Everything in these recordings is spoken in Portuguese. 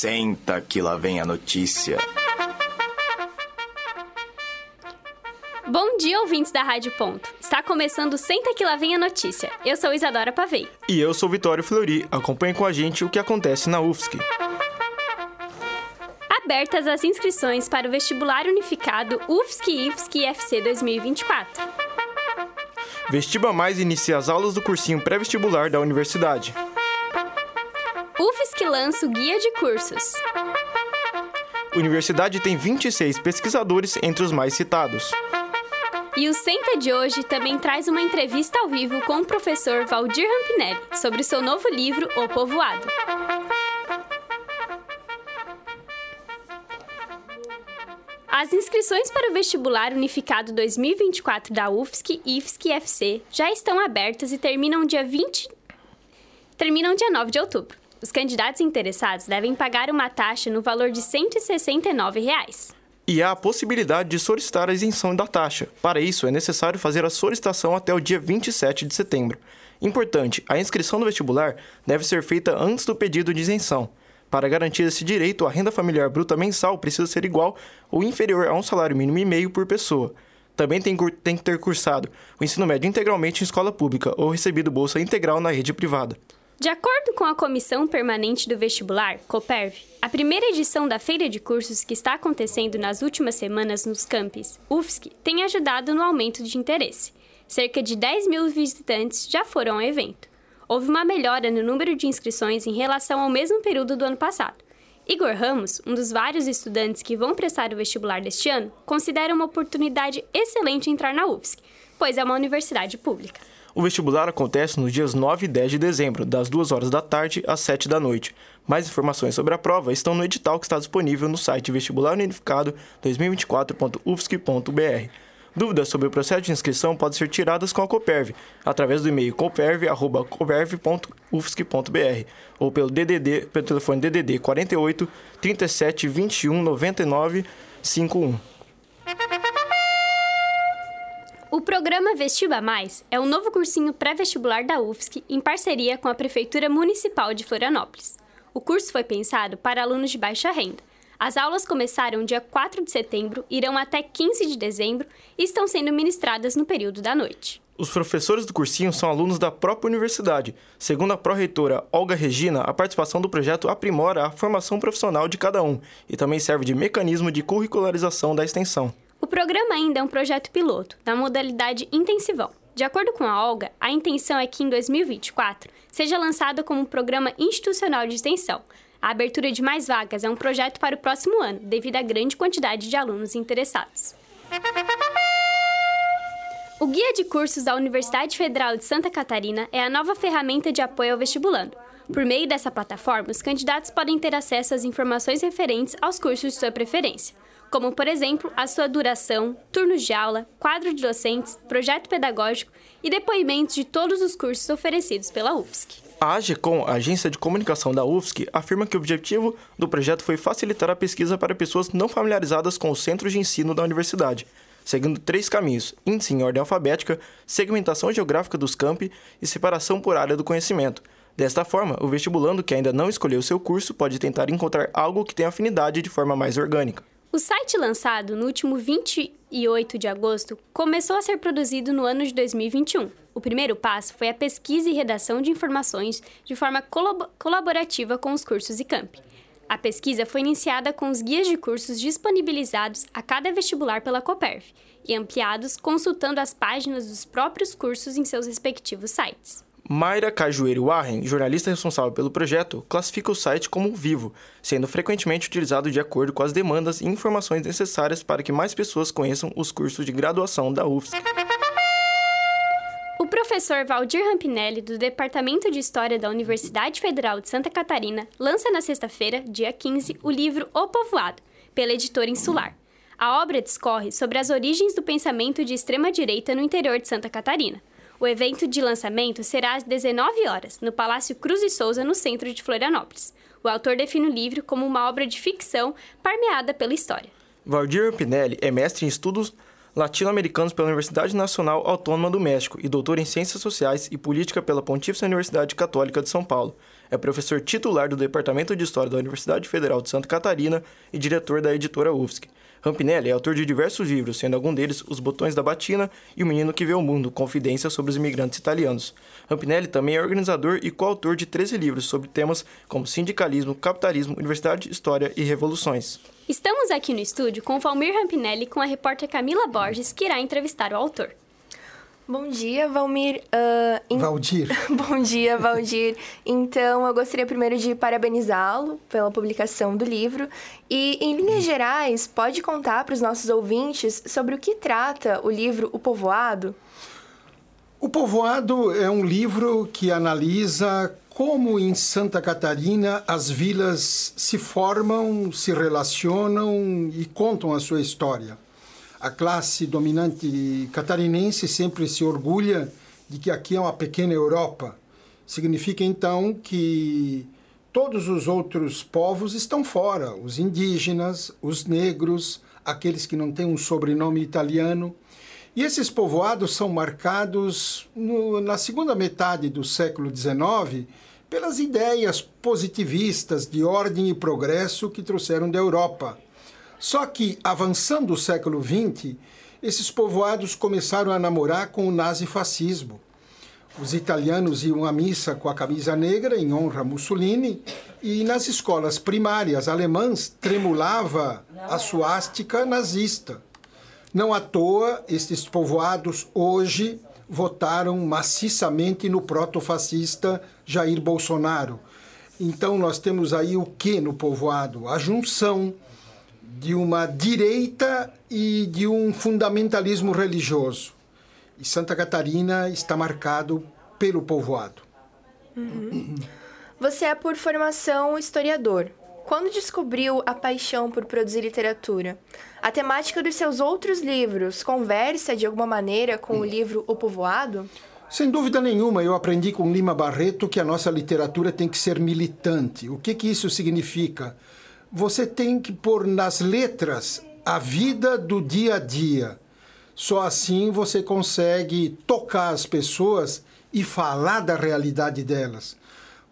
Senta que lá vem a notícia. Bom dia, ouvintes da Rádio Ponto. Está começando Senta que lá vem a notícia. Eu sou Isadora Pavei. E eu sou Vitório Fleury. Acompanhe com a gente o que acontece na UFSC. Abertas as inscrições para o vestibular unificado UFSC IFSC FC 2024. Vestiba Mais inicia as aulas do cursinho pré-vestibular da universidade. Lança o guia de cursos. Universidade tem 26 pesquisadores entre os mais citados. E o Senta de hoje também traz uma entrevista ao vivo com o professor Valdir Rampinelli sobre seu novo livro O Povoado. As inscrições para o vestibular unificado 2024 da UFSC, IFSC e FC já estão abertas e terminam dia 20 terminam dia 9 de outubro. Os candidatos interessados devem pagar uma taxa no valor de 169 reais. E há a possibilidade de solicitar a isenção da taxa. Para isso, é necessário fazer a solicitação até o dia 27 de setembro. Importante, a inscrição do vestibular deve ser feita antes do pedido de isenção. Para garantir esse direito, a renda familiar bruta mensal precisa ser igual ou inferior a um salário mínimo e meio por pessoa. Também tem, tem que ter cursado o ensino médio integralmente em escola pública ou recebido bolsa integral na rede privada. De acordo com a Comissão Permanente do Vestibular, COPERV, a primeira edição da feira de cursos que está acontecendo nas últimas semanas nos campos UFSC tem ajudado no aumento de interesse. Cerca de 10 mil visitantes já foram ao evento. Houve uma melhora no número de inscrições em relação ao mesmo período do ano passado. Igor Ramos, um dos vários estudantes que vão prestar o vestibular deste ano, considera uma oportunidade excelente entrar na UFSC, pois é uma universidade pública. O vestibular acontece nos dias 9 e 10 de dezembro, das 2 horas da tarde às 7 da noite. Mais informações sobre a prova estão no edital que está disponível no site vestibularunificado 2024.ufsc.br. Dúvidas sobre o processo de inscrição podem ser tiradas com a Coperv, através do e-mail coperv.coperv.ufsc.br ou pelo DDD, pelo telefone DDD 48 37 21 99 51. O programa Vestiba Mais é um novo cursinho pré-vestibular da UFSC em parceria com a Prefeitura Municipal de Florianópolis. O curso foi pensado para alunos de baixa renda. As aulas começaram dia 4 de setembro, irão até 15 de dezembro e estão sendo ministradas no período da noite. Os professores do cursinho são alunos da própria universidade. Segundo a pró-reitora Olga Regina, a participação do projeto aprimora a formação profissional de cada um e também serve de mecanismo de curricularização da extensão. O programa ainda é um projeto piloto, na modalidade intensivão. De acordo com a Olga, a intenção é que em 2024 seja lançado como um programa institucional de extensão. A abertura de mais vagas é um projeto para o próximo ano, devido à grande quantidade de alunos interessados. O Guia de Cursos da Universidade Federal de Santa Catarina é a nova ferramenta de apoio ao vestibulando. Por meio dessa plataforma, os candidatos podem ter acesso às informações referentes aos cursos de sua preferência como, por exemplo, a sua duração, turnos de aula, quadro de docentes, projeto pedagógico e depoimentos de todos os cursos oferecidos pela UFSC. A AGECOM, a Agência de Comunicação da UFSC, afirma que o objetivo do projeto foi facilitar a pesquisa para pessoas não familiarizadas com os centros de ensino da universidade, seguindo três caminhos: índice em ordem alfabética, segmentação geográfica dos campi e separação por área do conhecimento. Desta forma, o vestibulando que ainda não escolheu seu curso pode tentar encontrar algo que tenha afinidade de forma mais orgânica. O site lançado no último 28 de agosto começou a ser produzido no ano de 2021. O primeiro passo foi a pesquisa e redação de informações de forma colab colaborativa com os cursos e camp. A pesquisa foi iniciada com os guias de cursos disponibilizados a cada vestibular pela Coperv e ampliados consultando as páginas dos próprios cursos em seus respectivos sites. Mayra Cajueiro Warren, jornalista responsável pelo projeto, classifica o site como vivo, sendo frequentemente utilizado de acordo com as demandas e informações necessárias para que mais pessoas conheçam os cursos de graduação da UFSC. O professor Valdir Rampinelli, do Departamento de História da Universidade Federal de Santa Catarina, lança na sexta-feira, dia 15, o livro O Povoado, pela editora Insular. A obra discorre sobre as origens do pensamento de extrema-direita no interior de Santa Catarina. O evento de lançamento será às 19 horas, no Palácio Cruz e Souza, no centro de Florianópolis. O autor define o livro como uma obra de ficção permeada pela história. Valdir Pinelli é mestre em estudos latino-americanos pela Universidade Nacional Autônoma do México e doutor em Ciências Sociais e Política pela Pontífice Universidade Católica de São Paulo. É professor titular do Departamento de História da Universidade Federal de Santa Catarina e diretor da editora UFSC. Rampinelli é autor de diversos livros, sendo algum deles Os Botões da Batina e O Menino que Vê o Mundo, Confidência sobre os Imigrantes Italianos. Rampinelli também é organizador e coautor de 13 livros sobre temas como sindicalismo, capitalismo, universidade, história e revoluções. Estamos aqui no estúdio com Valmir Rampinelli com a repórter Camila Borges, que irá entrevistar o autor. Bom dia, Valmir. Uh, in... Valdir. Bom dia, Valdir. Então, eu gostaria primeiro de parabenizá-lo pela publicação do livro. E, em linhas gerais, pode contar para os nossos ouvintes sobre o que trata o livro O Povoado? O Povoado é um livro que analisa como em Santa Catarina as vilas se formam, se relacionam e contam a sua história a classe dominante catarinense sempre se orgulha de que aqui é uma pequena Europa. Significa então que todos os outros povos estão fora, os indígenas, os negros, aqueles que não têm um sobrenome italiano. E esses povoados são marcados no, na segunda metade do século XIX pelas ideias positivistas de ordem e progresso que trouxeram da Europa. Só que, avançando o século XX, esses povoados começaram a namorar com o nazifascismo. Os italianos iam à missa com a camisa negra em honra a Mussolini e nas escolas primárias alemãs tremulava a suástica nazista. Não à toa, estes povoados hoje votaram maciçamente no proto-fascista Jair Bolsonaro. Então nós temos aí o que no povoado? A junção de uma direita e de um fundamentalismo religioso. E Santa Catarina está marcado pelo povoado. Uhum. Você é, por formação, historiador. Quando descobriu a paixão por produzir literatura? A temática dos seus outros livros conversa de alguma maneira com o livro O Povoado? Sem dúvida nenhuma, eu aprendi com Lima Barreto que a nossa literatura tem que ser militante. O que, que isso significa? Você tem que pôr nas letras a vida do dia a dia. Só assim você consegue tocar as pessoas e falar da realidade delas.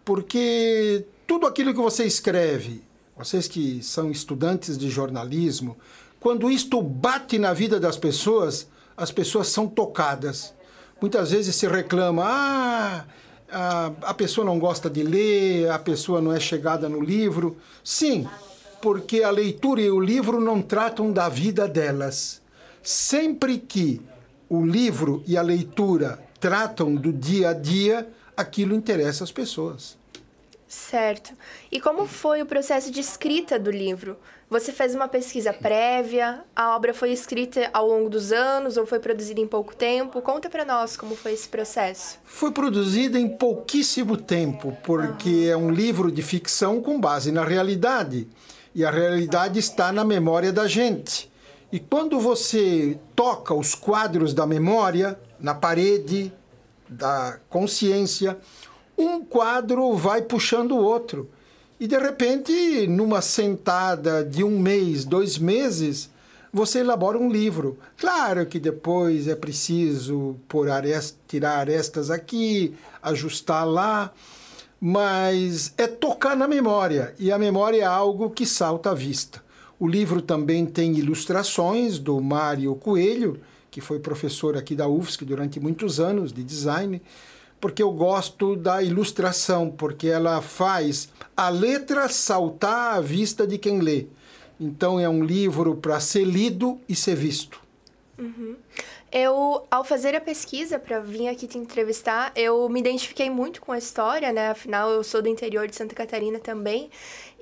Porque tudo aquilo que você escreve, vocês que são estudantes de jornalismo, quando isto bate na vida das pessoas, as pessoas são tocadas. Muitas vezes se reclama: ah, a, a pessoa não gosta de ler, a pessoa não é chegada no livro. Sim, porque a leitura e o livro não tratam da vida delas. Sempre que o livro e a leitura tratam do dia a dia, aquilo interessa as pessoas. Certo. E como foi o processo de escrita do livro? Você fez uma pesquisa prévia? A obra foi escrita ao longo dos anos ou foi produzida em pouco tempo? Conta para nós como foi esse processo. Foi produzida em pouquíssimo tempo, porque é um livro de ficção com base na realidade. E a realidade está na memória da gente. E quando você toca os quadros da memória na parede da consciência, um quadro vai puxando o outro. E de repente, numa sentada de um mês, dois meses, você elabora um livro. Claro que depois é preciso pôr arest, tirar arestas aqui, ajustar lá mas é tocar na memória, e a memória é algo que salta à vista. O livro também tem ilustrações do Mário Coelho, que foi professor aqui da UFSC durante muitos anos de design, porque eu gosto da ilustração, porque ela faz a letra saltar à vista de quem lê. Então é um livro para ser lido e ser visto. Uhum. Eu, ao fazer a pesquisa para vir aqui te entrevistar, eu me identifiquei muito com a história, né? Afinal, eu sou do interior de Santa Catarina também.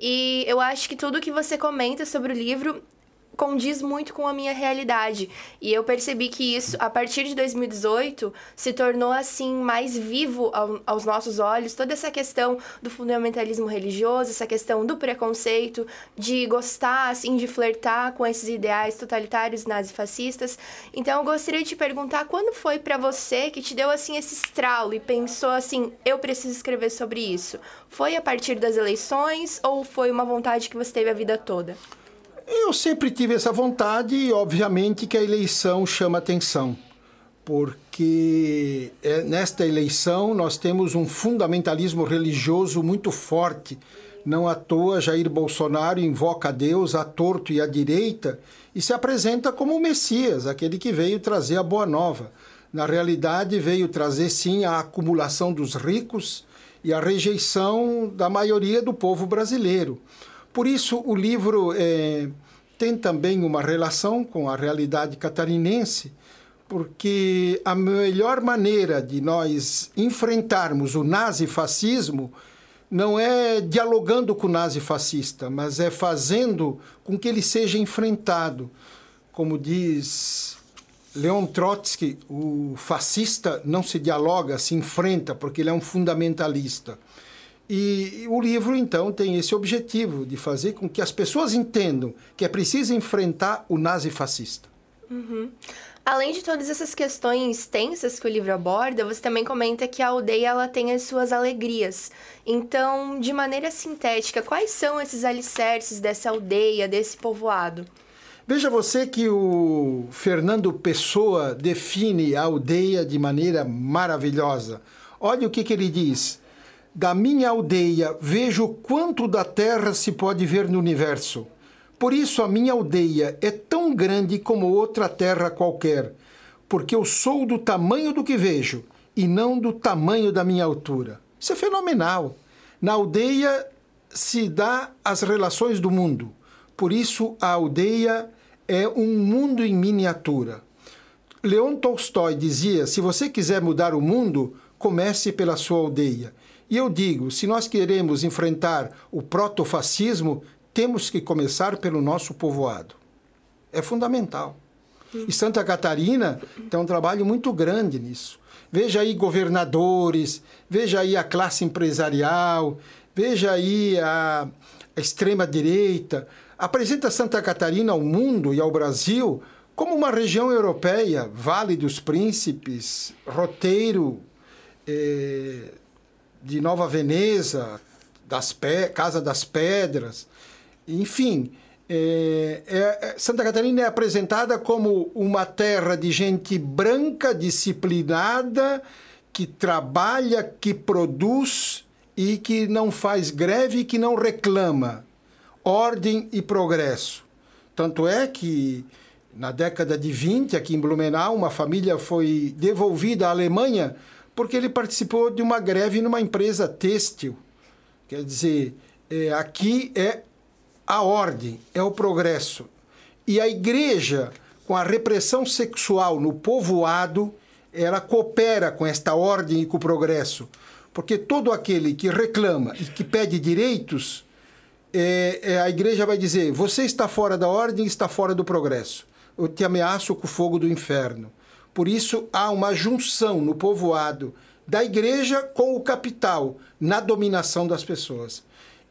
E eu acho que tudo que você comenta sobre o livro condiz muito com a minha realidade. E eu percebi que isso, a partir de 2018, se tornou assim mais vivo ao, aos nossos olhos, toda essa questão do fundamentalismo religioso, essa questão do preconceito, de gostar assim de flertar com esses ideais totalitários nazifascistas. Então eu gostaria de te perguntar quando foi para você que te deu assim esse estralo e pensou assim, eu preciso escrever sobre isso? Foi a partir das eleições ou foi uma vontade que você teve a vida toda? Eu sempre tive essa vontade e, obviamente, que a eleição chama atenção. porque é, nesta eleição nós temos um fundamentalismo religioso muito forte. Não à toa, Jair Bolsonaro invoca a Deus a torto e à direita e se apresenta como o Messias, aquele que veio trazer a boa nova. Na realidade, veio trazer sim a acumulação dos ricos e a rejeição da maioria do povo brasileiro. Por isso, o livro é, tem também uma relação com a realidade catarinense porque a melhor maneira de nós enfrentarmos o nazifascismo não é dialogando com o nazifascista, mas é fazendo com que ele seja enfrentado. Como diz Leon Trotsky, o fascista não se dialoga, se enfrenta, porque ele é um fundamentalista. E o livro, então, tem esse objetivo de fazer com que as pessoas entendam que é preciso enfrentar o nazifascista. Uhum. Além de todas essas questões tensas que o livro aborda, você também comenta que a aldeia ela tem as suas alegrias. Então, de maneira sintética, quais são esses alicerces dessa aldeia, desse povoado? Veja você que o Fernando Pessoa define a aldeia de maneira maravilhosa. Olha o que, que ele diz. Da minha aldeia vejo quanto da terra se pode ver no universo por isso a minha aldeia é tão grande como outra terra qualquer, porque eu sou do tamanho do que vejo e não do tamanho da minha altura. Isso é fenomenal. Na aldeia se dá as relações do mundo. Por isso a aldeia é um mundo em miniatura. Leon Tolstói dizia: se você quiser mudar o mundo, comece pela sua aldeia. E eu digo: se nós queremos enfrentar o protofascismo, temos que começar pelo nosso povoado. É fundamental. E Santa Catarina tem um trabalho muito grande nisso. Veja aí governadores, veja aí a classe empresarial, veja aí a, a extrema-direita. Apresenta Santa Catarina ao mundo e ao Brasil como uma região europeia, Vale dos Príncipes, roteiro eh, de Nova Veneza, das Casa das Pedras. Enfim, é, é, é, Santa Catarina é apresentada como uma terra de gente branca, disciplinada, que trabalha, que produz e que não faz greve e que não reclama. Ordem e progresso. Tanto é que na década de 20, aqui em Blumenau, uma família foi devolvida à Alemanha porque ele participou de uma greve numa empresa têxtil. Quer dizer, é, aqui é a ordem, é o progresso. E a igreja, com a repressão sexual no povoado, ela coopera com esta ordem e com o progresso. Porque todo aquele que reclama e que pede direitos, é, é, a igreja vai dizer: você está fora da ordem, está fora do progresso. Eu te ameaço com o fogo do inferno. Por isso há uma junção no povoado da igreja com o capital na dominação das pessoas.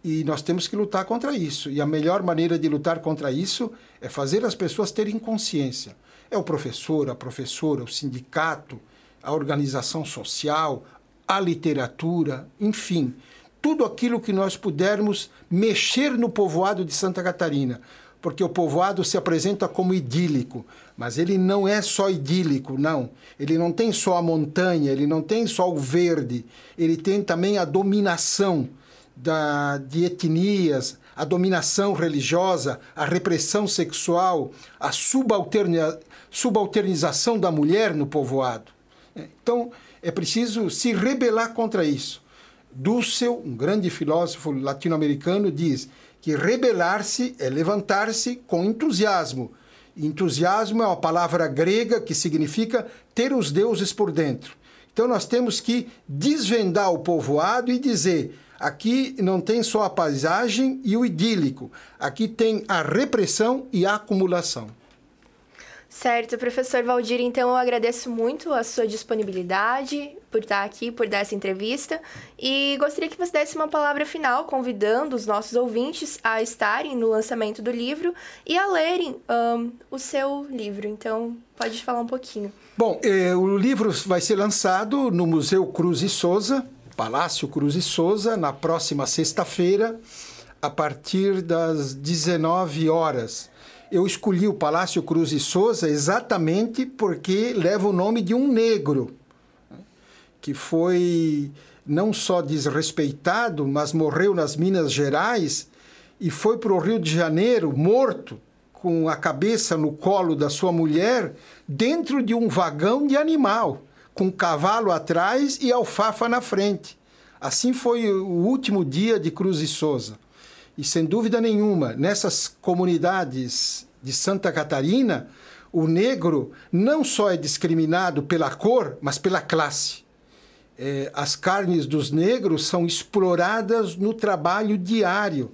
E nós temos que lutar contra isso. E a melhor maneira de lutar contra isso é fazer as pessoas terem consciência. É o professor, a professora, o sindicato, a organização social, a literatura, enfim, tudo aquilo que nós pudermos mexer no povoado de Santa Catarina, porque o povoado se apresenta como idílico, mas ele não é só idílico, não. Ele não tem só a montanha, ele não tem só o verde, ele tem também a dominação da, de etnias, a dominação religiosa, a repressão sexual, a subalternia, subalternização da mulher no povoado. Então, é preciso se rebelar contra isso. Dussel, um grande filósofo latino-americano, diz que rebelar-se é levantar-se com entusiasmo. Entusiasmo é uma palavra grega que significa ter os deuses por dentro. Então, nós temos que desvendar o povoado e dizer Aqui não tem só a paisagem e o idílico, aqui tem a repressão e a acumulação. Certo, professor Valdir, então eu agradeço muito a sua disponibilidade por estar aqui, por dar essa entrevista e gostaria que você desse uma palavra final convidando os nossos ouvintes a estarem no lançamento do livro e a lerem um, o seu livro. Então, pode falar um pouquinho. Bom, eh, o livro vai ser lançado no Museu Cruz e Souza, Palácio Cruz e Souza, na próxima sexta-feira, a partir das 19 horas. Eu escolhi o Palácio Cruz e Souza exatamente porque leva o nome de um negro que foi não só desrespeitado, mas morreu nas Minas Gerais e foi para o Rio de Janeiro morto com a cabeça no colo da sua mulher dentro de um vagão de animal, com cavalo atrás e alfafa na frente. Assim foi o último dia de Cruz e Souza. E sem dúvida nenhuma, nessas comunidades de Santa Catarina, o negro não só é discriminado pela cor, mas pela classe. É, as carnes dos negros são exploradas no trabalho diário,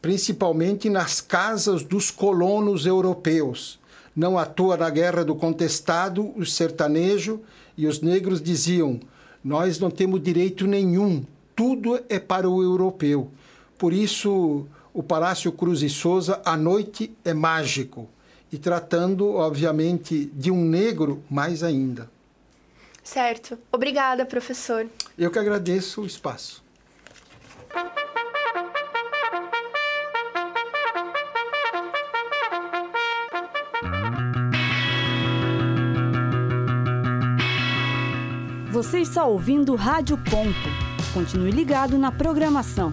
principalmente nas casas dos colonos europeus. Não à toa, na Guerra do Contestado, o sertanejo e os negros diziam: Nós não temos direito nenhum, tudo é para o europeu. Por isso, o Palácio Cruz e Souza, à noite, é mágico. E tratando, obviamente, de um negro, mais ainda. Certo. Obrigada, professor. Eu que agradeço o espaço. Você está ouvindo Rádio Ponto. Continue ligado na programação.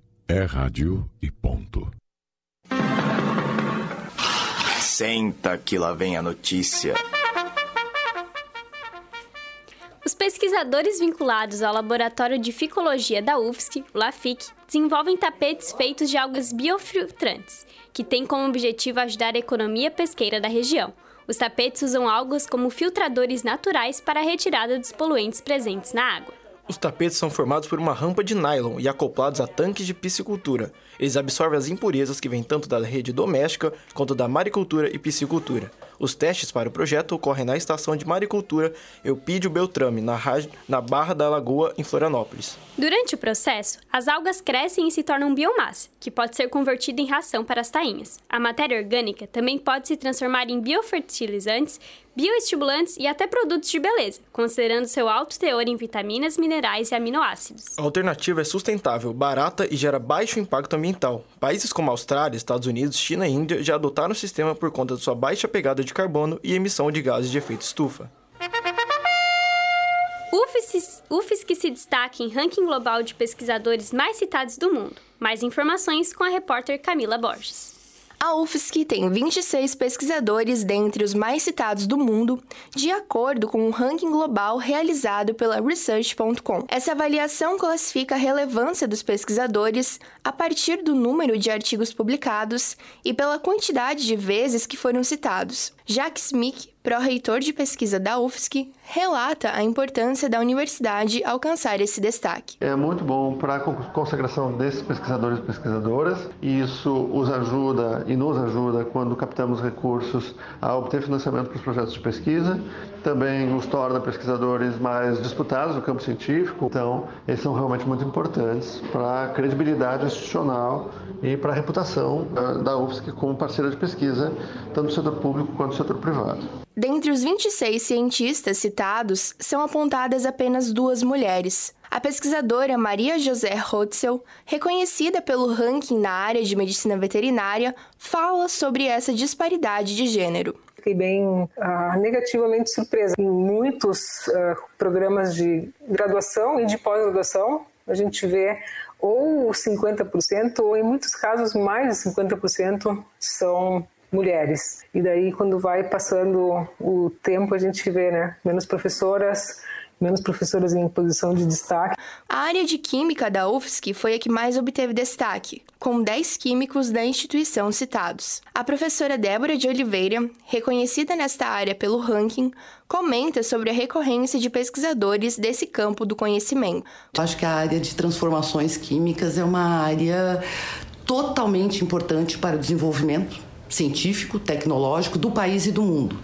É rádio e ponto. Senta que lá vem a notícia. Os pesquisadores vinculados ao Laboratório de Ficologia da UFSC, o LAFIC, desenvolvem tapetes feitos de algas biofiltrantes, que têm como objetivo ajudar a economia pesqueira da região. Os tapetes usam algas como filtradores naturais para a retirada dos poluentes presentes na água. Os tapetes são formados por uma rampa de nylon e acoplados a tanques de piscicultura. Eles absorvem as impurezas que vêm tanto da rede doméstica quanto da maricultura e piscicultura. Os testes para o projeto ocorrem na estação de maricultura Eupídio Beltrame, na, na Barra da Lagoa, em Florianópolis. Durante o processo, as algas crescem e se tornam biomassa, que pode ser convertida em ração para as tainhas. A matéria orgânica também pode se transformar em biofertilizantes, bioestimulantes e até produtos de beleza, considerando seu alto teor em vitaminas, minerais e aminoácidos. A alternativa é sustentável, barata e gera baixo impacto ambiental. Países como Austrália, Estados Unidos, China e Índia já adotaram o sistema por conta de sua baixa pegada de carbono e emissão de gases de efeito estufa. UFSC, UFSC se destaca em ranking global de pesquisadores mais citados do mundo. Mais informações com a repórter Camila Borges. A UFSC tem 26 pesquisadores dentre os mais citados do mundo, de acordo com um ranking global realizado pela Research.com. Essa avaliação classifica a relevância dos pesquisadores a partir do número de artigos publicados e pela quantidade de vezes que foram citados. Jacques Smith, pró-reitor de pesquisa da UFSC, relata a importância da universidade alcançar esse destaque. É muito bom para a consagração desses pesquisadores e pesquisadoras, e isso os ajuda e nos ajuda quando captamos recursos a obter financiamento para os projetos de pesquisa. Também os torna pesquisadores mais disputados no campo científico. Então, eles são realmente muito importantes para a credibilidade institucional e para a reputação da UFSC como parceira de pesquisa, tanto no setor público quanto no setor privado. Dentre os 26 cientistas citados, são apontadas apenas duas mulheres. A pesquisadora Maria José Rotzel, reconhecida pelo ranking na área de medicina veterinária, fala sobre essa disparidade de gênero. Fiquei bem uh, negativamente surpresa. Em muitos uh, programas de graduação e de pós-graduação, a gente vê ou 50%, ou em muitos casos mais de 50% são mulheres. E daí, quando vai passando o tempo, a gente vê né, menos professoras menos professoras em posição de destaque. A área de Química da UFSC foi a que mais obteve destaque, com 10 químicos da instituição citados. A professora Débora de Oliveira, reconhecida nesta área pelo ranking, comenta sobre a recorrência de pesquisadores desse campo do conhecimento. Acho que a área de transformações químicas é uma área totalmente importante para o desenvolvimento científico, tecnológico do país e do mundo.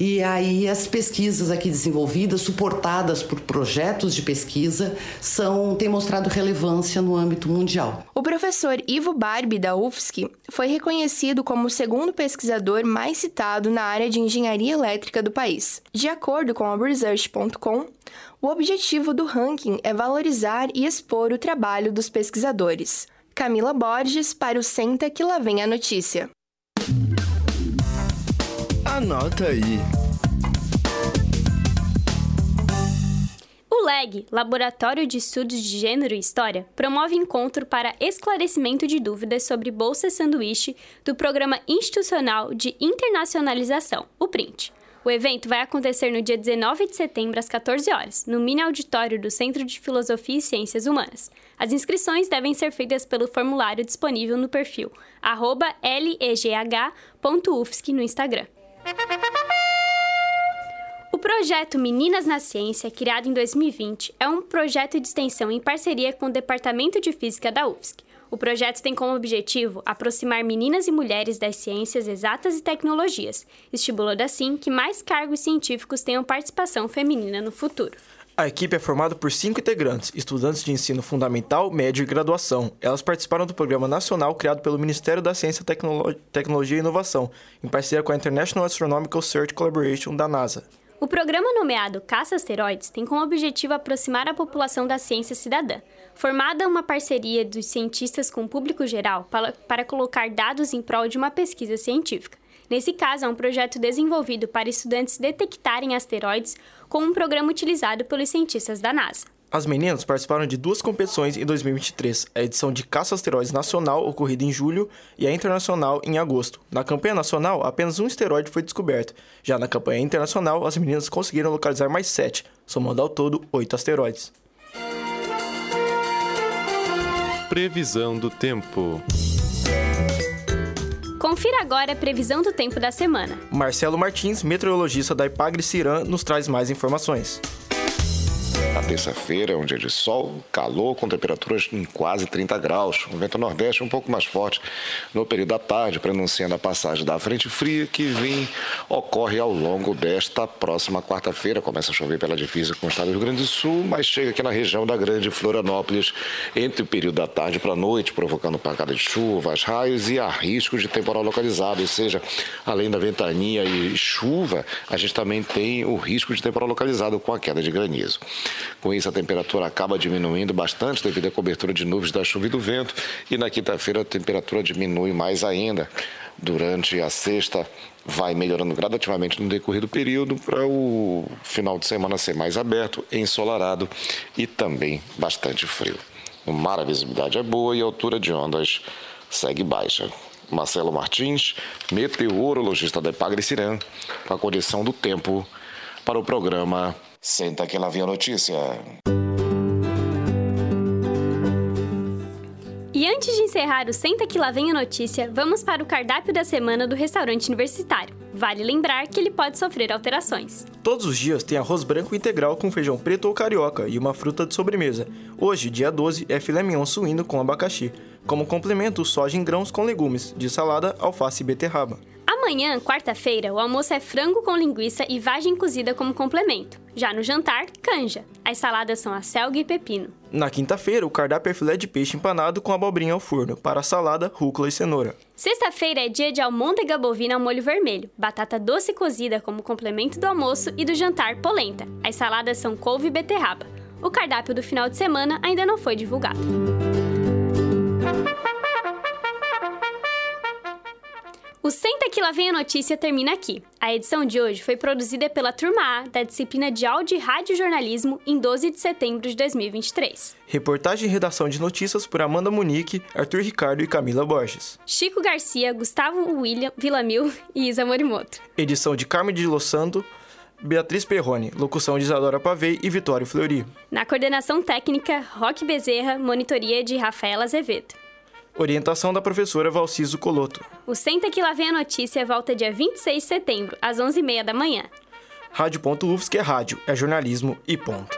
E aí as pesquisas aqui desenvolvidas, suportadas por projetos de pesquisa, são têm mostrado relevância no âmbito mundial. O professor Ivo Barbie da UFSC foi reconhecido como o segundo pesquisador mais citado na área de engenharia elétrica do país. De acordo com a research.com, o objetivo do ranking é valorizar e expor o trabalho dos pesquisadores. Camila Borges para o Senta que lá vem a notícia. Anota aí. O LEG, Laboratório de Estudos de Gênero e História, promove encontro para esclarecimento de dúvidas sobre Bolsa Sanduíche do Programa Institucional de Internacionalização, o PRINT. O evento vai acontecer no dia 19 de setembro, às 14 horas, no mini auditório do Centro de Filosofia e Ciências Humanas. As inscrições devem ser feitas pelo formulário disponível no perfil legh.ufsc no Instagram. O projeto Meninas na Ciência, criado em 2020, é um projeto de extensão em parceria com o Departamento de Física da UFSC. O projeto tem como objetivo aproximar meninas e mulheres das ciências exatas e tecnologias, estimulando assim que mais cargos científicos tenham participação feminina no futuro. A equipe é formada por cinco integrantes, estudantes de ensino fundamental, médio e graduação. Elas participaram do programa nacional criado pelo Ministério da Ciência, Tecnolo Tecnologia e Inovação, em parceria com a International Astronomical Search Collaboration da NASA. O programa nomeado Caça Asteroides tem como objetivo aproximar a população da ciência cidadã. Formada uma parceria dos cientistas com o público geral para, para colocar dados em prol de uma pesquisa científica. Nesse caso, é um projeto desenvolvido para estudantes detectarem asteroides com um programa utilizado pelos cientistas da NASA. As meninas participaram de duas competições em 2023, a edição de Caça Asteroides Nacional, ocorrida em julho, e a Internacional, em agosto. Na campanha nacional, apenas um asteroide foi descoberto. Já na campanha internacional, as meninas conseguiram localizar mais sete, somando ao todo oito asteroides. Previsão do tempo. Confira agora a previsão do tempo da semana. Marcelo Martins, meteorologista da Ipagre Ciran, nos traz mais informações. Terça-feira é um dia de sol, calor, com temperaturas em quase 30 graus. O vento nordeste um pouco mais forte no período da tarde, pronunciando a passagem da frente fria que vem ocorre ao longo desta próxima quarta-feira. Começa a chover pela divisa com o estado do Rio Grande do Sul, mas chega aqui na região da Grande Florianópolis entre o período da tarde para a noite, provocando pancada de chuvas, raios e há risco de temporal localizado. Ou seja, além da ventania e chuva, a gente também tem o risco de temporal localizado com a queda de granizo. Com isso, a temperatura acaba diminuindo bastante devido à cobertura de nuvens da chuva e do vento. E na quinta-feira, a temperatura diminui mais ainda. Durante a sexta, vai melhorando gradativamente no decorrer do período para o final de semana ser mais aberto, ensolarado e também bastante frio. No mar, a visibilidade é boa e a altura de ondas segue baixa. Marcelo Martins, meteorologista da Epagre Cirã, com a condição do tempo para o programa Senta que lá vem a notícia. E antes de encerrar o Senta que lá vem a notícia, vamos para o cardápio da semana do restaurante universitário. Vale lembrar que ele pode sofrer alterações. Todos os dias tem arroz branco integral com feijão preto ou carioca e uma fruta de sobremesa. Hoje, dia 12, é filé mignon suíno com abacaxi. Como complemento, soja em grãos com legumes, de salada, alface e beterraba. Amanhã, quarta-feira, o almoço é frango com linguiça e vagem cozida como complemento. Já no jantar, canja. As saladas são a selga e pepino. Na quinta-feira, o cardápio é filé de peixe empanado com abobrinha ao forno. Para a salada, rúcula e cenoura. Sexta-feira é dia de almôndega bovina ao molho vermelho, batata doce cozida como complemento do almoço e do jantar polenta. As saladas são couve e beterraba. O cardápio do final de semana ainda não foi divulgado. O Senta que lá vem a notícia termina aqui. A edição de hoje foi produzida pela Turma A da disciplina de Áudio e Rádio Jornalismo em 12 de setembro de 2023. Reportagem e redação de notícias por Amanda Munique, Arthur Ricardo e Camila Borges. Chico Garcia, Gustavo William Villamil e Isa Morimoto. Edição de Carmen de Los Santo, Beatriz Perrone. Locução de Isadora Pavei e Vitório Fleury. Na coordenação técnica, Roque Bezerra, monitoria de Rafaela Azevedo. Orientação da professora Valciso Coloto. O Senta que lá vem a notícia volta dia 26 de setembro, às 11h30 da manhã. Rádio.UFSC é rádio, é jornalismo e ponto.